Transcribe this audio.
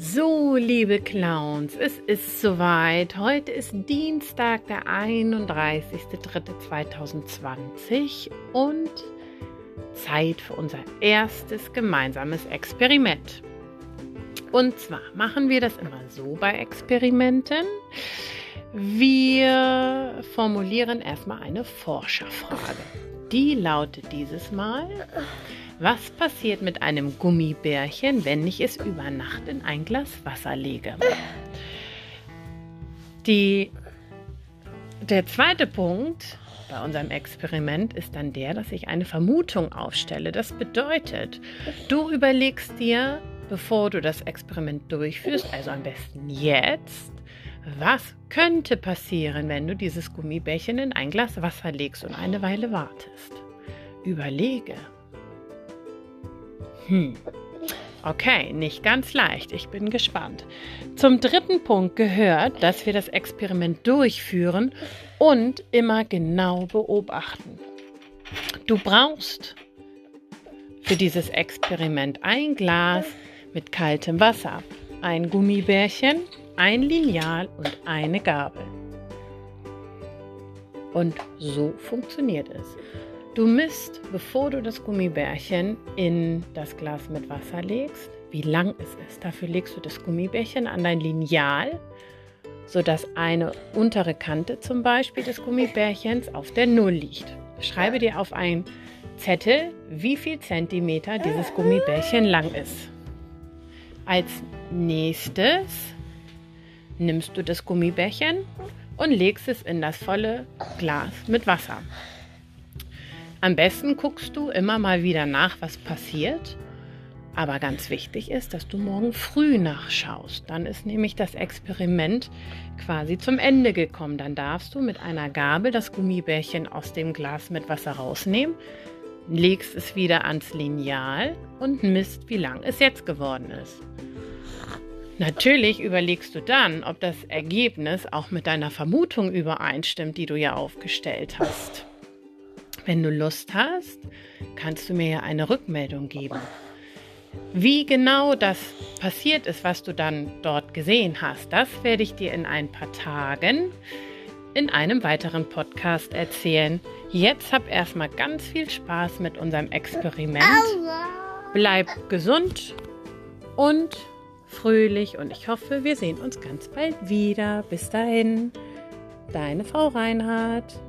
So, liebe Clowns, es ist soweit. Heute ist Dienstag, der 31.03.2020 und Zeit für unser erstes gemeinsames Experiment. Und zwar machen wir das immer so bei Experimenten. Wir formulieren erstmal eine Forscherfrage. Die lautet dieses Mal, was passiert mit einem Gummibärchen, wenn ich es über Nacht in ein Glas Wasser lege? Die, der zweite Punkt bei unserem Experiment ist dann der, dass ich eine Vermutung aufstelle. Das bedeutet, du überlegst dir, bevor du das Experiment durchführst, also am besten jetzt, was könnte passieren, wenn du dieses Gummibärchen in ein Glas Wasser legst und eine Weile wartest? Überlege. Hm. Okay, nicht ganz leicht. Ich bin gespannt. Zum dritten Punkt gehört, dass wir das Experiment durchführen und immer genau beobachten. Du brauchst für dieses Experiment ein Glas mit kaltem Wasser, ein Gummibärchen, ein Lineal und eine Gabel. Und so funktioniert es. Du misst, bevor du das Gummibärchen in das Glas mit Wasser legst, wie lang es ist. Dafür legst du das Gummibärchen an dein Lineal, sodass eine untere Kante zum Beispiel des Gummibärchens auf der Null liegt. Schreibe dir auf einen Zettel, wie viel Zentimeter dieses Gummibärchen lang ist. Als nächstes nimmst du das Gummibärchen und legst es in das volle Glas mit Wasser. Am besten guckst du immer mal wieder nach, was passiert. Aber ganz wichtig ist, dass du morgen früh nachschaust. Dann ist nämlich das Experiment quasi zum Ende gekommen. Dann darfst du mit einer Gabel das Gummibärchen aus dem Glas mit Wasser rausnehmen, legst es wieder ans Lineal und misst, wie lang es jetzt geworden ist. Natürlich überlegst du dann, ob das Ergebnis auch mit deiner Vermutung übereinstimmt, die du ja aufgestellt hast. Wenn du Lust hast, kannst du mir ja eine Rückmeldung geben. Wie genau das passiert ist, was du dann dort gesehen hast, das werde ich dir in ein paar Tagen in einem weiteren Podcast erzählen. Jetzt hab erstmal ganz viel Spaß mit unserem Experiment. Bleib gesund und fröhlich und ich hoffe, wir sehen uns ganz bald wieder. Bis dahin, deine Frau Reinhardt.